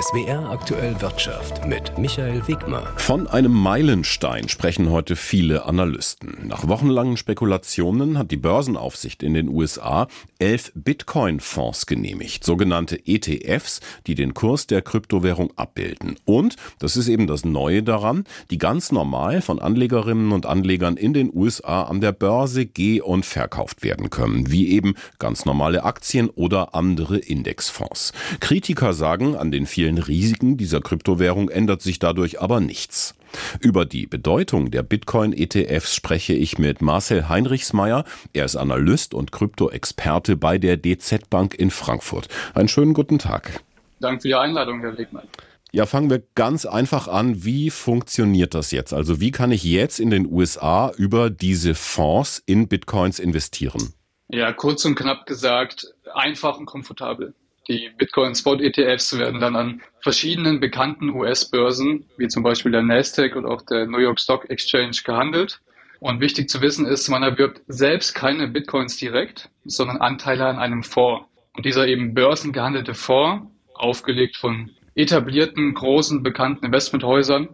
SWR aktuell Wirtschaft mit Michael Wegmer. Von einem Meilenstein sprechen heute viele Analysten. Nach wochenlangen Spekulationen hat die Börsenaufsicht in den USA elf Bitcoin-Fonds genehmigt, sogenannte ETFs, die den Kurs der Kryptowährung abbilden. Und, das ist eben das Neue daran, die ganz normal von Anlegerinnen und Anlegern in den USA an der Börse geh- und verkauft werden können, wie eben ganz normale Aktien oder andere Indexfonds. Kritiker sagen, an den vielen Risiken dieser Kryptowährung ändert sich dadurch aber nichts. Über die Bedeutung der Bitcoin-ETFs spreche ich mit Marcel Heinrichsmeier. Er ist Analyst und Krypto-Experte bei der DZ Bank in Frankfurt. Einen schönen guten Tag. Danke für die Einladung, Herr Wegmann. Ja, fangen wir ganz einfach an. Wie funktioniert das jetzt? Also wie kann ich jetzt in den USA über diese Fonds in Bitcoins investieren? Ja, kurz und knapp gesagt, einfach und komfortabel. Die Bitcoin Spot ETFs werden dann an verschiedenen bekannten US-Börsen, wie zum Beispiel der Nasdaq und auch der New York Stock Exchange, gehandelt. Und wichtig zu wissen ist, man erwirbt selbst keine Bitcoins direkt, sondern Anteile an einem Fonds. Und dieser eben börsengehandelte Fonds, aufgelegt von etablierten, großen, bekannten Investmenthäusern,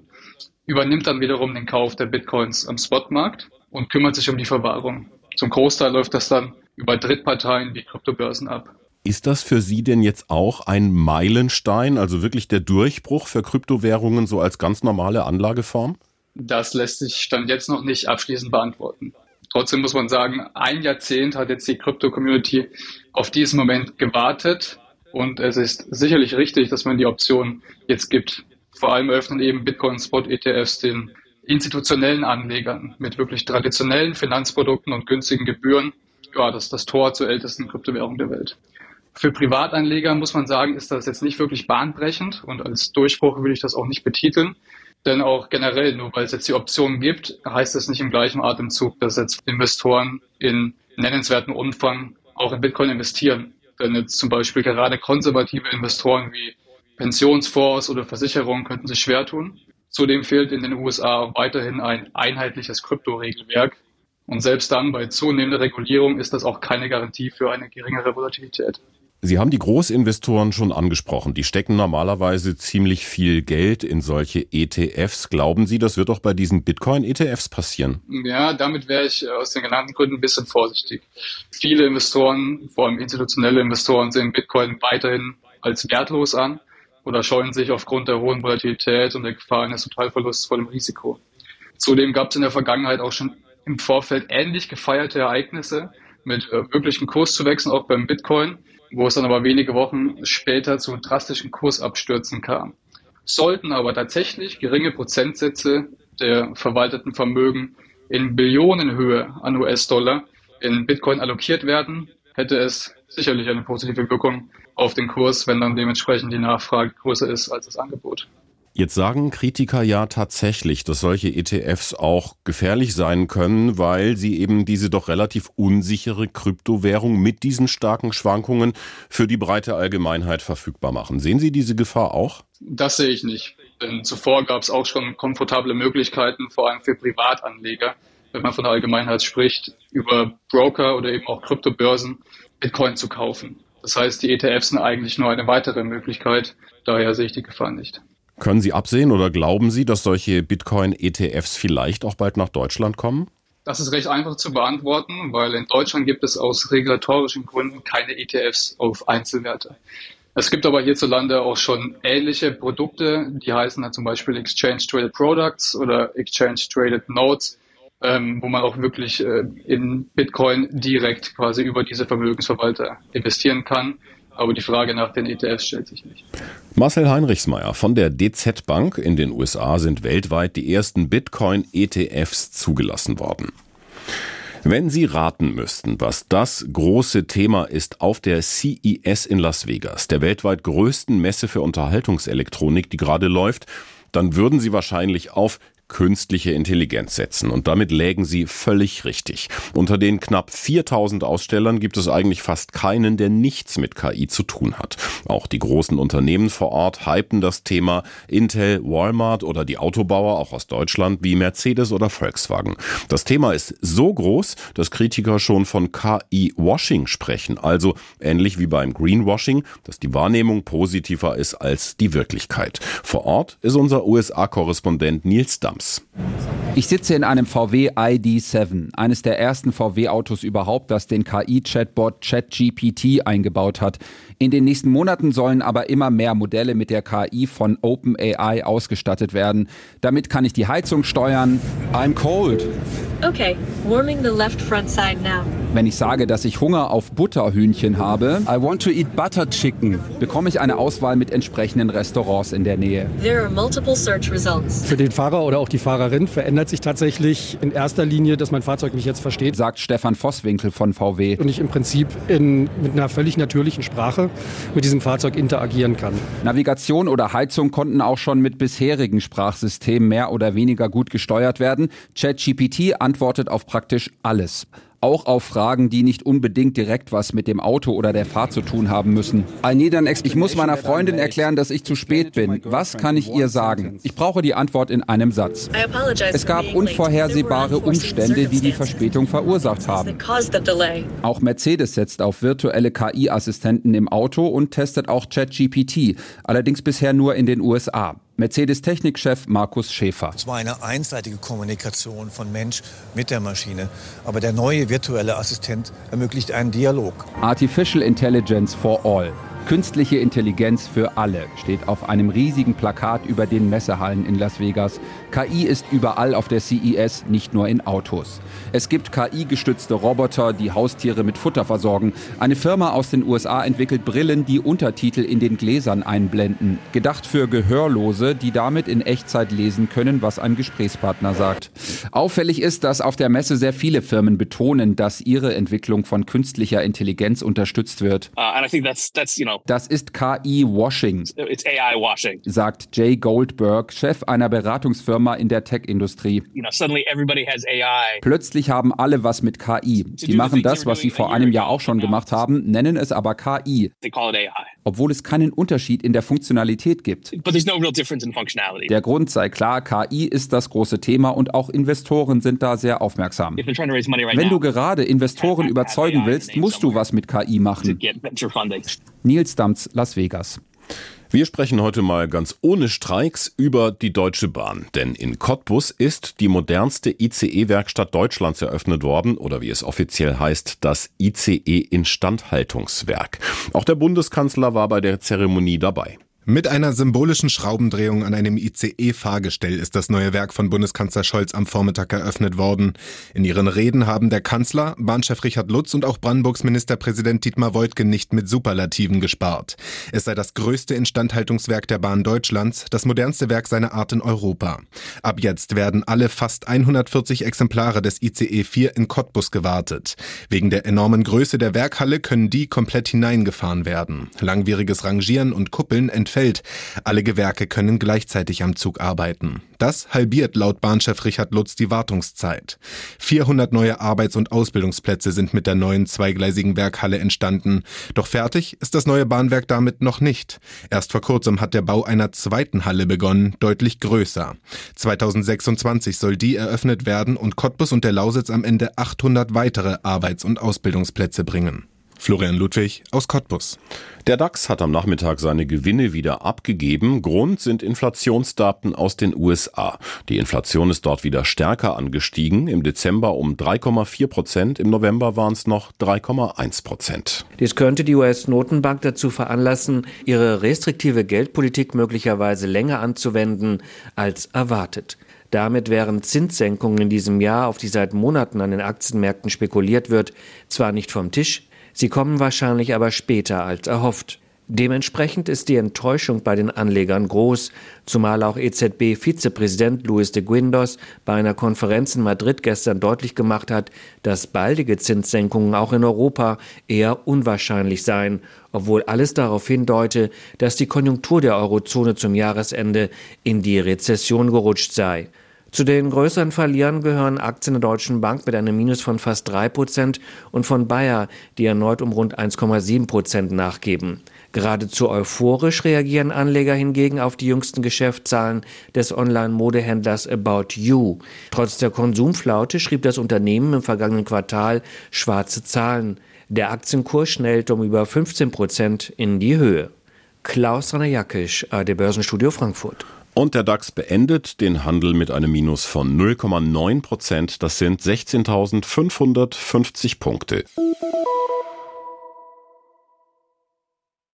übernimmt dann wiederum den Kauf der Bitcoins am Spotmarkt und kümmert sich um die Verwahrung. Zum Großteil läuft das dann über Drittparteien wie Kryptobörsen ab. Ist das für Sie denn jetzt auch ein Meilenstein, also wirklich der Durchbruch für Kryptowährungen so als ganz normale Anlageform? Das lässt sich Stand jetzt noch nicht abschließend beantworten. Trotzdem muss man sagen, ein Jahrzehnt hat jetzt die Krypto-Community auf diesen Moment gewartet und es ist sicherlich richtig, dass man die Option jetzt gibt. Vor allem öffnen eben Bitcoin-Spot-ETFs den institutionellen Anlegern mit wirklich traditionellen Finanzprodukten und günstigen Gebühren ja, das ist das Tor zur ältesten Kryptowährung der Welt. Für Privatanleger muss man sagen, ist das jetzt nicht wirklich bahnbrechend und als Durchbruch würde ich das auch nicht betiteln. Denn auch generell, nur weil es jetzt die Option gibt, heißt das nicht im gleichen Atemzug, dass jetzt Investoren in nennenswerten Umfang auch in Bitcoin investieren. Denn jetzt zum Beispiel gerade konservative Investoren wie Pensionsfonds oder Versicherungen könnten sich schwer tun. Zudem fehlt in den USA weiterhin ein einheitliches Kryptoregelwerk. Und selbst dann bei zunehmender Regulierung ist das auch keine Garantie für eine geringere Volatilität. Sie haben die Großinvestoren schon angesprochen. Die stecken normalerweise ziemlich viel Geld in solche ETFs. Glauben Sie, das wird auch bei diesen Bitcoin-ETFs passieren? Ja, damit wäre ich aus den genannten Gründen ein bisschen vorsichtig. Viele Investoren, vor allem institutionelle Investoren, sehen Bitcoin weiterhin als wertlos an oder scheuen sich aufgrund der hohen Volatilität und der Gefahr eines Totalverlusts vor dem Risiko. Zudem gab es in der Vergangenheit auch schon im Vorfeld ähnlich gefeierte Ereignisse mit äh, möglichen Kurszuwächsen auch beim Bitcoin wo es dann aber wenige Wochen später zu drastischen Kursabstürzen kam. Sollten aber tatsächlich geringe Prozentsätze der verwalteten Vermögen in Billionenhöhe an US-Dollar in Bitcoin allokiert werden, hätte es sicherlich eine positive Wirkung auf den Kurs, wenn dann dementsprechend die Nachfrage größer ist als das Angebot. Jetzt sagen Kritiker ja tatsächlich, dass solche ETFs auch gefährlich sein können, weil sie eben diese doch relativ unsichere Kryptowährung mit diesen starken Schwankungen für die breite Allgemeinheit verfügbar machen. Sehen Sie diese Gefahr auch? Das sehe ich nicht. Denn zuvor gab es auch schon komfortable Möglichkeiten, vor allem für Privatanleger, wenn man von der Allgemeinheit spricht, über Broker oder eben auch Kryptobörsen Bitcoin zu kaufen. Das heißt, die ETFs sind eigentlich nur eine weitere Möglichkeit. Daher sehe ich die Gefahr nicht. Können Sie absehen oder glauben Sie, dass solche Bitcoin-ETFs vielleicht auch bald nach Deutschland kommen? Das ist recht einfach zu beantworten, weil in Deutschland gibt es aus regulatorischen Gründen keine ETFs auf Einzelwerte. Es gibt aber hierzulande auch schon ähnliche Produkte, die heißen dann zum Beispiel Exchange Traded Products oder Exchange Traded Notes, ähm, wo man auch wirklich äh, in Bitcoin direkt quasi über diese Vermögensverwalter investieren kann. Aber die Frage nach den ETFs stellt sich nicht. Marcel Heinrichsmeier von der DZ Bank in den USA sind weltweit die ersten Bitcoin-ETFs zugelassen worden. Wenn Sie raten müssten, was das große Thema ist auf der CES in Las Vegas, der weltweit größten Messe für Unterhaltungselektronik, die gerade läuft, dann würden Sie wahrscheinlich auf künstliche Intelligenz setzen. Und damit lägen sie völlig richtig. Unter den knapp 4000 Ausstellern gibt es eigentlich fast keinen, der nichts mit KI zu tun hat. Auch die großen Unternehmen vor Ort hypen das Thema. Intel, Walmart oder die Autobauer, auch aus Deutschland, wie Mercedes oder Volkswagen. Das Thema ist so groß, dass Kritiker schon von KI-Washing sprechen. Also ähnlich wie beim Greenwashing, dass die Wahrnehmung positiver ist als die Wirklichkeit. Vor Ort ist unser USA-Korrespondent Nils Dams. Ich sitze in einem VW ID7, eines der ersten VW-Autos überhaupt, das den KI-Chatbot ChatGPT eingebaut hat. In den nächsten Monaten sollen aber immer mehr Modelle mit der KI von OpenAI ausgestattet werden. Damit kann ich die Heizung steuern. I'm cold. Okay, warming the left front side now. Wenn ich sage, dass ich Hunger auf Butterhühnchen habe, I want to eat butter chicken, bekomme ich eine Auswahl mit entsprechenden Restaurants in der Nähe. There are multiple search results. Für den Fahrer oder auch die Fahrerin verändert sich tatsächlich in erster Linie, dass mein Fahrzeug mich jetzt versteht, sagt Stefan Vosswinkel von VW. Und ich im Prinzip in, mit einer völlig natürlichen Sprache mit diesem Fahrzeug interagieren kann. Navigation oder Heizung konnten auch schon mit bisherigen Sprachsystemen mehr oder weniger gut gesteuert werden. ChatGPT antwortet auf praktisch alles auch auf Fragen, die nicht unbedingt direkt was mit dem Auto oder der Fahrt zu tun haben müssen. Ich muss meiner Freundin erklären, dass ich zu spät bin. Was kann ich ihr sagen? Ich brauche die Antwort in einem Satz. Es gab unvorhersehbare Umstände, die die Verspätung verursacht haben. Auch Mercedes setzt auf virtuelle KI-Assistenten im Auto und testet auch ChatGPT, allerdings bisher nur in den USA. Mercedes-Technikchef Markus Schäfer. Es war eine einseitige Kommunikation von Mensch mit der Maschine. Aber der neue virtuelle Assistent ermöglicht einen Dialog. Artificial Intelligence for All. Künstliche Intelligenz für alle steht auf einem riesigen Plakat über den Messehallen in Las Vegas. KI ist überall auf der CES, nicht nur in Autos. Es gibt KI-gestützte Roboter, die Haustiere mit Futter versorgen. Eine Firma aus den USA entwickelt Brillen, die Untertitel in den Gläsern einblenden. Gedacht für Gehörlose, die damit in Echtzeit lesen können, was ein Gesprächspartner sagt. Auffällig ist, dass auf der Messe sehr viele Firmen betonen, dass ihre Entwicklung von künstlicher Intelligenz unterstützt wird. Uh, that's, that's, you know, das ist KI-Washing, sagt Jay Goldberg, Chef einer Beratungsfirma in der Tech-Industrie. You know, Plötzlich haben alle was mit KI. Die machen das, was sie vor einem Jahr auch schon gemacht haben, nennen es aber KI. Obwohl es keinen Unterschied in der Funktionalität gibt. Der Grund sei klar, KI ist das große Thema und auch Investoren sind da sehr aufmerksam. Wenn du gerade Investoren überzeugen willst, musst du was mit KI machen. Nils Dams, Las Vegas. Wir sprechen heute mal ganz ohne Streiks über die Deutsche Bahn. Denn in Cottbus ist die modernste ICE-Werkstatt Deutschlands eröffnet worden oder wie es offiziell heißt, das ICE-Instandhaltungswerk. Auch der Bundeskanzler war bei der Zeremonie dabei. Mit einer symbolischen Schraubendrehung an einem ICE-Fahrgestell ist das neue Werk von Bundeskanzler Scholz am Vormittag eröffnet worden. In ihren Reden haben der Kanzler, Bahnchef Richard Lutz und auch Brandenburgs Ministerpräsident Dietmar Woidke nicht mit Superlativen gespart. Es sei das größte Instandhaltungswerk der Bahn Deutschlands, das modernste Werk seiner Art in Europa. Ab jetzt werden alle fast 140 Exemplare des ICE 4 in Cottbus gewartet. Wegen der enormen Größe der Werkhalle können die komplett hineingefahren werden. Langwieriges Rangieren und Kuppeln entfernen entfällt. Alle Gewerke können gleichzeitig am Zug arbeiten. Das halbiert laut Bahnchef Richard Lutz die Wartungszeit. 400 neue Arbeits- und Ausbildungsplätze sind mit der neuen zweigleisigen Werkhalle entstanden. Doch fertig ist das neue Bahnwerk damit noch nicht. Erst vor kurzem hat der Bau einer zweiten Halle begonnen, deutlich größer. 2026 soll die eröffnet werden und Cottbus und der Lausitz am Ende 800 weitere Arbeits- und Ausbildungsplätze bringen. Florian Ludwig aus Cottbus. Der DAX hat am Nachmittag seine Gewinne wieder abgegeben. Grund sind Inflationsdaten aus den USA. Die Inflation ist dort wieder stärker angestiegen. Im Dezember um 3,4 Prozent, im November waren es noch 3,1 Prozent. Dies könnte die US-Notenbank dazu veranlassen, ihre restriktive Geldpolitik möglicherweise länger anzuwenden als erwartet. Damit wären Zinssenkungen in diesem Jahr, auf die seit Monaten an den Aktienmärkten spekuliert wird, zwar nicht vom Tisch, Sie kommen wahrscheinlich aber später als erhofft. Dementsprechend ist die Enttäuschung bei den Anlegern groß, zumal auch EZB-Vizepräsident Luis de Guindos bei einer Konferenz in Madrid gestern deutlich gemacht hat, dass baldige Zinssenkungen auch in Europa eher unwahrscheinlich seien, obwohl alles darauf hindeute, dass die Konjunktur der Eurozone zum Jahresende in die Rezession gerutscht sei. Zu den größeren Verlierern gehören Aktien der Deutschen Bank mit einem Minus von fast 3 Prozent und von Bayer, die erneut um rund 1,7 Prozent nachgeben. Geradezu euphorisch reagieren Anleger hingegen auf die jüngsten Geschäftszahlen des Online-Modehändlers About You. Trotz der Konsumflaute schrieb das Unternehmen im vergangenen Quartal schwarze Zahlen. Der Aktienkurs schnellte um über 15 Prozent in die Höhe. Klaus Ranajakisch, AD Börsenstudio Frankfurt. Und der DAX beendet den Handel mit einem Minus von 0,9 Prozent. Das sind 16.550 Punkte.